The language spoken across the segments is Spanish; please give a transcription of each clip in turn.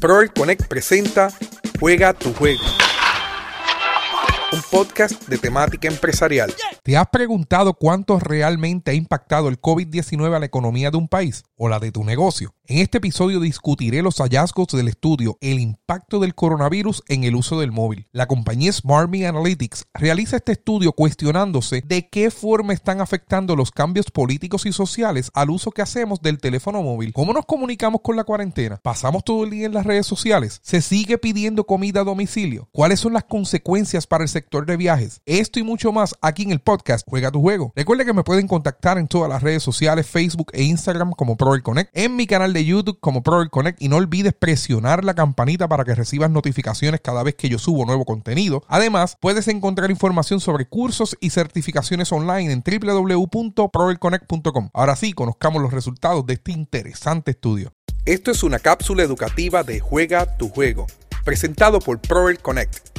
Proel Connect presenta Juega tu juego. Un podcast de temática empresarial. ¿Te has preguntado cuánto realmente ha impactado el COVID-19 a la economía de un país o la de tu negocio? En este episodio discutiré los hallazgos del estudio El impacto del coronavirus en el uso del móvil. La compañía SmartMe Analytics realiza este estudio cuestionándose de qué forma están afectando los cambios políticos y sociales al uso que hacemos del teléfono móvil. ¿Cómo nos comunicamos con la cuarentena? ¿Pasamos todo el día en las redes sociales? ¿Se sigue pidiendo comida a domicilio? ¿Cuáles son las consecuencias para el sector de viajes? Esto y mucho más aquí en el podcast Juega tu Juego. Recuerda que me pueden contactar en todas las redes sociales, Facebook e Instagram como Proel Connect, en mi canal de YouTube como Proel Connect y no olvides presionar la campanita para que recibas notificaciones cada vez que yo subo nuevo contenido. Además, puedes encontrar información sobre cursos y certificaciones online en www.proelconnect.com. Ahora sí, conozcamos los resultados de este interesante estudio. Esto es una cápsula educativa de Juega tu Juego, presentado por Proel Connect.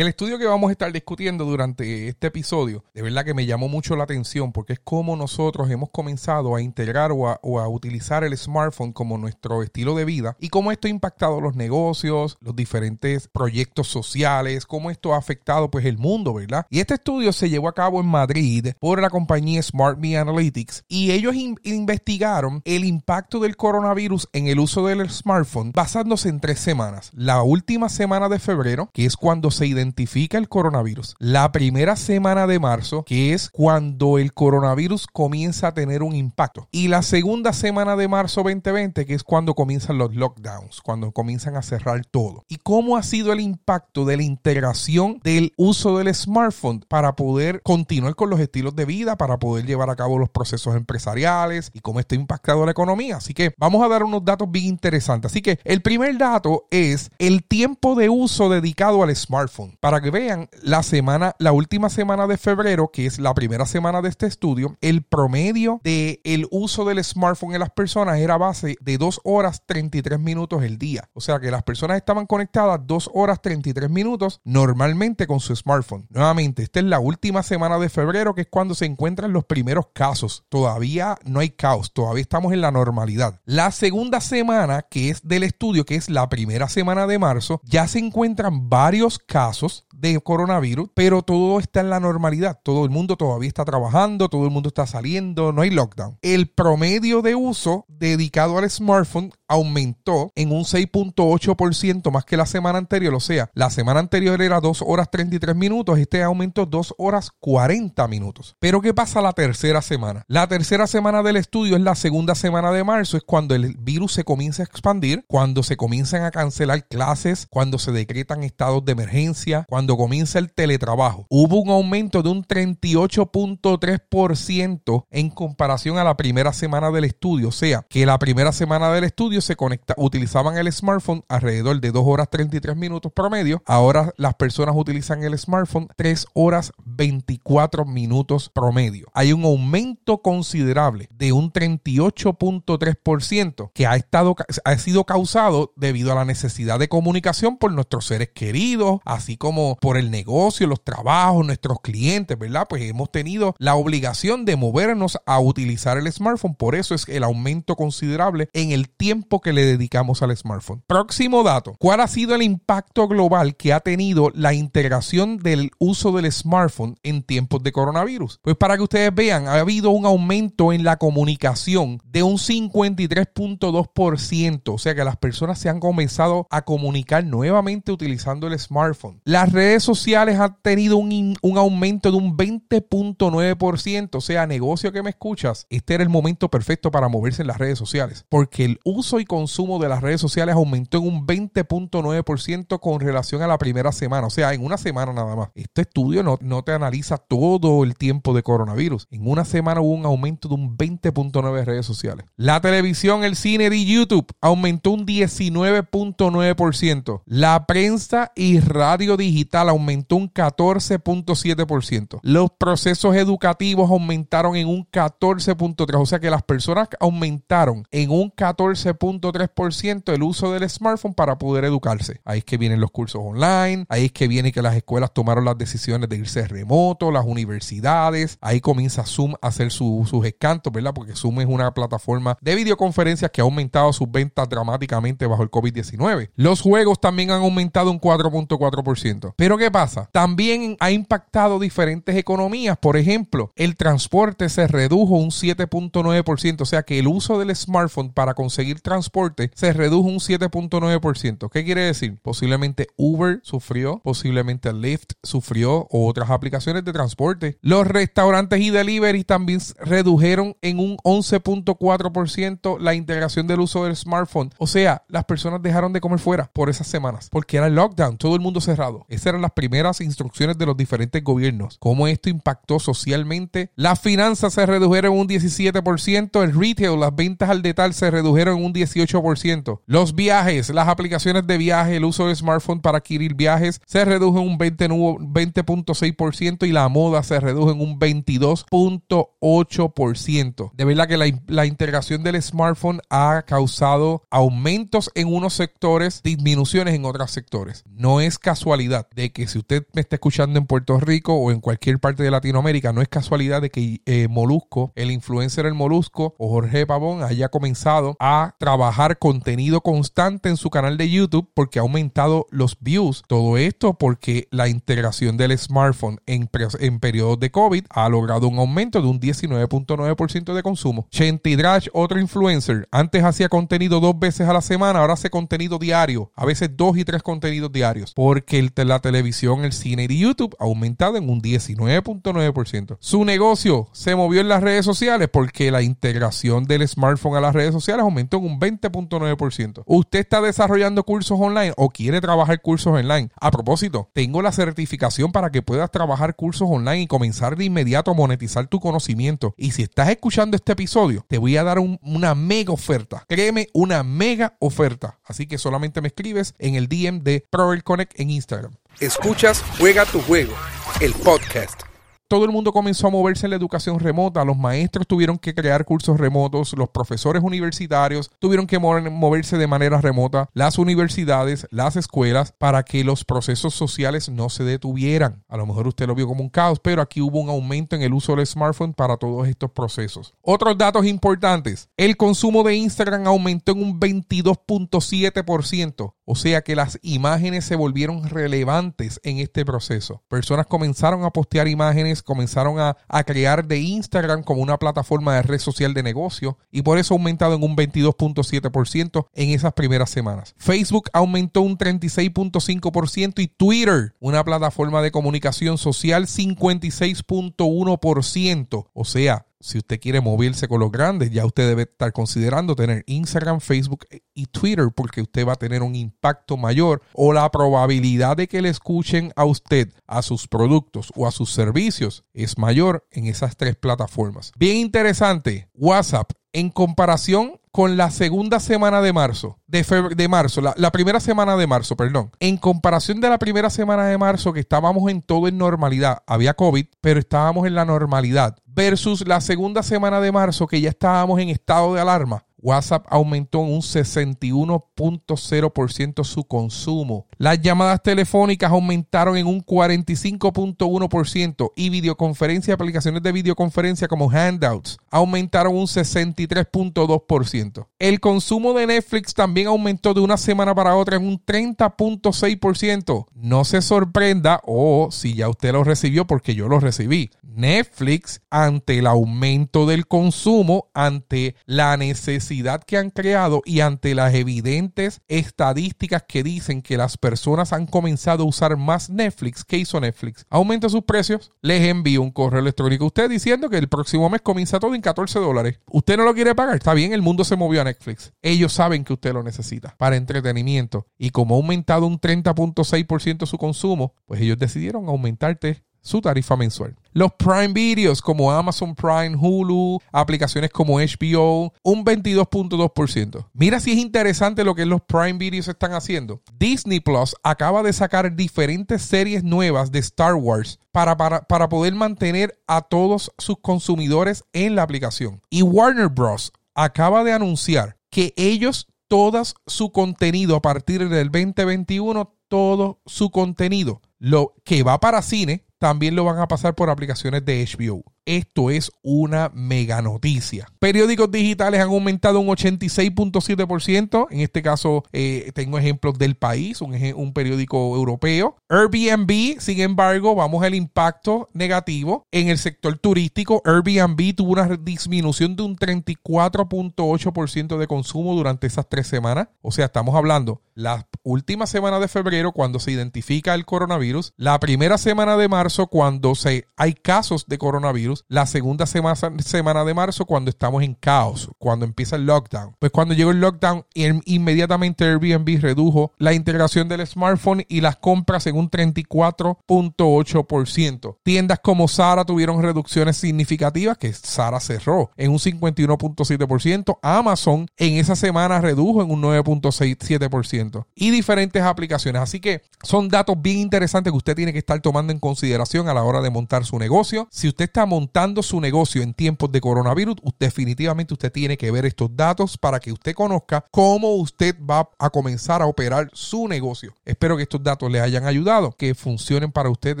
El estudio que vamos a estar discutiendo durante este episodio, de verdad que me llamó mucho la atención porque es como nosotros hemos comenzado a integrar o a, utilizar el smartphone como nuestro estilo de vida y cómo esto ha impactado los negocios, los diferentes proyectos sociales, cómo esto ha afectado pues el mundo, ¿verdad? Y este estudio se llevó a cabo en Madrid por la compañía SmartMe Analytics y ellos investigaron el impacto del coronavirus en el uso del smartphone basándose en tres semanas. La última semana de febrero, que es cuando se identificó identifica el coronavirus. La primera semana de marzo, que es cuando el coronavirus comienza a tener un impacto. Y la segunda semana de marzo 2020, que es cuando comienzan los lockdowns, cuando comienzan a cerrar todo. ¿Y cómo ha sido el impacto de la integración del uso del smartphone para poder continuar con los estilos de vida, para poder llevar a cabo los procesos empresariales y cómo esto ha impactado la economía? Así que vamos a dar unos datos bien interesantes. Así que el primer dato es el tiempo de uso dedicado al smartphone para que vean la semana, la última semana de febrero, que es la primera semana de este estudio, el promedio de el uso del smartphone en las personas era base de 2 horas 33 minutos el día. O sea que las personas estaban conectadas 2 horas 33 minutos normalmente con su smartphone. Nuevamente, esta es la última semana de febrero, que es cuando se encuentran los primeros casos. Todavía no hay caos, todavía estamos en la normalidad. La segunda semana, que es del estudio, que es la primera semana de marzo, ya se encuentran varios casos Pegasus de coronavirus, pero todo está en la normalidad. Todo el mundo todavía está trabajando, todo el mundo está saliendo, no hay lockdown. El promedio de uso dedicado al smartphone aumentó en un 6.8% más que la semana anterior. O sea, la semana anterior era 2 horas 33 minutos, este aumentó 2 horas 40 minutos. Pero ¿qué pasa la tercera semana? La tercera semana del estudio es la segunda semana de marzo, es cuando el virus se comienza a expandir, cuando se comienzan a cancelar clases, cuando se decretan estados de emergencia, cuando comienza el teletrabajo. Hubo un aumento de un 38.3% en comparación a la primera semana del estudio. O sea, que la primera semana del estudio se conecta, utilizaban el smartphone alrededor de 2 horas 33 minutos promedio. Ahora las personas utilizan el smartphone 3 horas 24 minutos promedio. Hay un aumento considerable de un 38.3% que ha, estado, ha sido causado debido a la necesidad de comunicación por nuestros seres queridos, así como como por el negocio, los trabajos, nuestros clientes, ¿verdad? Pues hemos tenido la obligación de movernos a utilizar el smartphone. Por eso es el aumento considerable en el tiempo que le dedicamos al smartphone. Próximo dato. ¿Cuál ha sido el impacto global que ha tenido la integración del uso del smartphone en tiempos de coronavirus? Pues para que ustedes vean, ha habido un aumento en la comunicación de un 53.2%. O sea que las personas se han comenzado a comunicar nuevamente utilizando el smartphone. La las redes sociales han tenido un, aumento de un 20.9%. O sea, negocio que me escuchas, este era el momento perfecto para moverse en las redes sociales. Porque el uso y consumo de las redes sociales aumentó en un 20.9% con relación a la primera semana. O sea, en una semana nada más. Este estudio no, no te analiza todo el tiempo de coronavirus. En una semana hubo un aumento de un 20.9% de redes sociales. La televisión, el cine y YouTube aumentó un 19.9%. La prensa y radio digital digital aumentó un 14.7%. Los procesos educativos aumentaron en un 14.3%. O sea que las personas aumentaron en un 14.3% el uso del smartphone para poder educarse. Ahí es que vienen los cursos online, ahí es que viene que las escuelas tomaron las decisiones de irse remoto, las universidades, ahí comienza Zoom a hacer sus escantos, ¿verdad? Porque Zoom es una plataforma de videoconferencias que ha aumentado sus ventas dramáticamente bajo el COVID-19. Los juegos también han aumentado un 4.4%. Pero ¿qué pasa? También ha impactado diferentes economías. Por ejemplo, el transporte se redujo un 7.9%, o sea que el uso del smartphone para conseguir transporte se redujo un 7.9%. ¿Qué quiere decir? Posiblemente Uber sufrió, posiblemente Lyft sufrió o otras aplicaciones de transporte. Los restaurantes y delivery también redujeron en un 11.4% la integración del uso del smartphone. O sea, las personas dejaron de comer fuera por esas semanas porque era el lockdown, todo el mundo cerrado. Esas eran las primeras instrucciones de los diferentes gobiernos. ¿Cómo esto impactó socialmente? Las finanzas se redujeron un 17%, el retail, las ventas al detalle se redujeron un 18%. Los viajes, las aplicaciones de viaje, el uso de smartphone para adquirir viajes se redujo en un 20.6% y la moda se redujo en un 22.8%. De verdad que la, la integración del smartphone ha causado aumentos en unos sectores, disminuciones en otros sectores. No es casualidad de que si usted me está escuchando en Puerto Rico o en cualquier parte de Latinoamérica, no es casualidad de que eh, Molusco, el influencer El Molusco o Jorge Pavón haya comenzado a trabajar contenido constante en su canal de YouTube porque ha aumentado los views. Todo esto porque la integración del smartphone en, en periodos de COVID ha logrado un aumento de un 19.9% de consumo. Chenty Drash, otro influencer, antes hacía contenido dos veces a la semana, ahora hace contenido diario, a veces dos y tres contenidos diarios, porque el, la televisión, el cine y YouTube ha aumentado en un 19.9%. Su negocio se movió en las redes sociales porque la integración del smartphone a las redes sociales aumentó en un 20.9%. Usted está desarrollando cursos online o quiere trabajar cursos online. A propósito, tengo la certificación para que puedas trabajar cursos online y comenzar de inmediato a monetizar tu conocimiento. Y si estás escuchando este episodio, te voy a dar una mega oferta. Créeme, una mega oferta. Así que solamente me escribes en el DM de Prover Connect en Instagram. Escuchas Juega tu juego, el podcast todo el mundo comenzó a moverse en la educación remota, los maestros tuvieron que crear cursos remotos, los profesores universitarios tuvieron que moverse de manera remota, las universidades, las escuelas, para que los procesos sociales no se detuvieran. A lo mejor usted lo vio como un caos, pero aquí hubo un aumento en el uso del smartphone para todos estos procesos. Otros datos importantes, el consumo de Instagram aumentó en un 22.7%, o sea que las imágenes se volvieron relevantes en este proceso. Personas comenzaron a postear imágenes comenzaron a, crear de Instagram como una plataforma de red social de negocio y por eso ha aumentado en un 22.7% en esas primeras semanas. Facebook aumentó un 36.5% y Twitter, una plataforma de comunicación social, 56.1%. O sea, si usted quiere moverse con los grandes, ya usted debe estar considerando tener Instagram, Facebook y Twitter porque usted va a tener un impacto mayor o la probabilidad de que le escuchen a usted, a sus productos o a sus servicios es mayor en esas tres plataformas. Bien interesante, WhatsApp en comparación con la segunda semana de marzo, de, de marzo, la, la, primera semana de marzo, perdón, en comparación de la primera semana de marzo que estábamos en todo en normalidad, había COVID, pero estábamos en la normalidad, versus la segunda semana de marzo que ya estábamos en estado de alarma, WhatsApp aumentó en un 61.0% su consumo. Las llamadas telefónicas aumentaron en un 45.1% y videoconferencia, aplicaciones de videoconferencia como Handouts aumentaron un 63.2%. El consumo de Netflix también aumentó de una semana para otra en un 30.6%. No se sorprenda o si ya usted lo recibió porque yo lo recibí. Netflix ante el aumento del consumo, ante la necesidad que han creado y ante las evidentes estadísticas que dicen que las personas han comenzado a usar más Netflix, ¿qué hizo Netflix? Aumenta sus precios, les envío un correo electrónico a usted diciendo que el próximo mes comienza todo en 14 dólares. Usted no lo quiere pagar, está bien, el mundo se movió a Netflix. Ellos saben que usted lo necesita para entretenimiento y como ha aumentado un 30.6% su consumo, pues ellos decidieron aumentarte su tarifa mensual. Los Prime Videos como Amazon Prime, Hulu, aplicaciones como HBO, un 22.2%. Mira si es interesante lo que los Prime Videos están haciendo. Disney Plus acaba de sacar diferentes series nuevas de Star Wars para, para, para poder mantener a todos sus consumidores en la aplicación. Y Warner Bros. acaba de anunciar que ellos, todo su contenido a partir del 2021, todo su contenido, lo que va para cine, también lo van a pasar por aplicaciones de HBO. Esto es una mega noticia. Periódicos digitales han aumentado un 86.7%. En este caso, eh, tengo ejemplos del país, un, un, periódico europeo. Airbnb, sin embargo, vamos al impacto negativo. En el sector turístico, Airbnb tuvo una disminución de un 34.8% de consumo durante esas tres semanas. O sea, estamos hablando la última semana de febrero cuando se identifica el coronavirus, la primera semana de marzo cuando se, hay casos de coronavirus la segunda semana, semana de marzo cuando estamos en caos, cuando empieza el lockdown. Pues cuando llegó el lockdown, inmediatamente Airbnb redujo la integración del smartphone y las compras en un 34.8%. Tiendas como Sara tuvieron reducciones significativas, que Sara cerró en un 51.7%. Amazon en esa semana redujo en un 9.67%. Y diferentes aplicaciones. Así que son datos bien interesantes que usted tiene que estar tomando en consideración a la hora de montar su negocio. Si usted está montando montando su negocio en tiempos de coronavirus, definitivamente usted tiene que ver estos datos para que usted conozca cómo usted va a comenzar a operar su negocio. Espero que estos datos le hayan ayudado, que funcionen para usted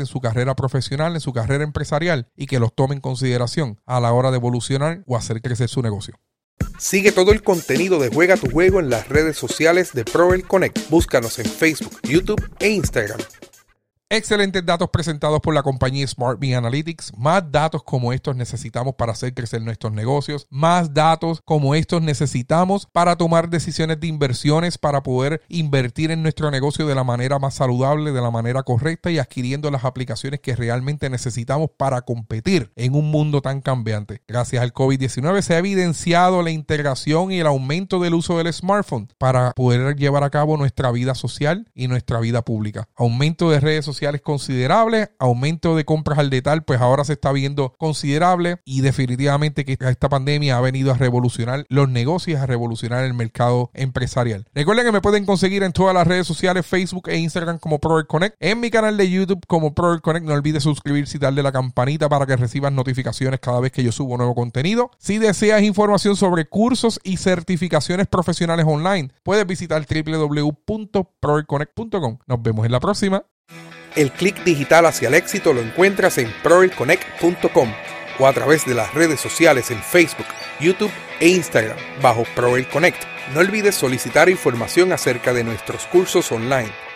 en su carrera profesional, en su carrera empresarial y que los tome en consideración a la hora de evolucionar o hacer crecer su negocio. Sigue todo el contenido de Juega tu Juego en las redes sociales de Proel Connect. Búscanos en Facebook, YouTube e Instagram. Excelentes datos presentados por la compañía SmartMe Analytics. Más datos como estos necesitamos para hacer crecer nuestros negocios. Más datos como estos necesitamos para tomar decisiones de inversiones, para poder invertir en nuestro negocio de la manera más saludable, de la manera correcta y adquiriendo las aplicaciones que realmente necesitamos para competir en un mundo tan cambiante. Gracias al COVID-19 se ha evidenciado la integración y el aumento del uso del smartphone para poder llevar a cabo nuestra vida social y nuestra vida pública. Aumento de redes sociales considerable, aumento de compras al detalle, pues ahora se está viendo considerable y definitivamente que esta pandemia ha venido a revolucionar los negocios, a revolucionar el mercado empresarial. Recuerden que me pueden conseguir en todas las redes sociales, Facebook e Instagram como Proel Connect, en mi canal de YouTube como Proel Connect. No olvides suscribirse y darle la campanita para que recibas notificaciones cada vez que yo subo nuevo contenido. Si deseas información sobre cursos y certificaciones profesionales online, puedes visitar www.proelconnect.com. Nos vemos en la próxima. El clic digital hacia el éxito lo encuentras en proelconnect.com o a través de las redes sociales en Facebook, YouTube e Instagram bajo Proel Connect. No olvides solicitar información acerca de nuestros cursos online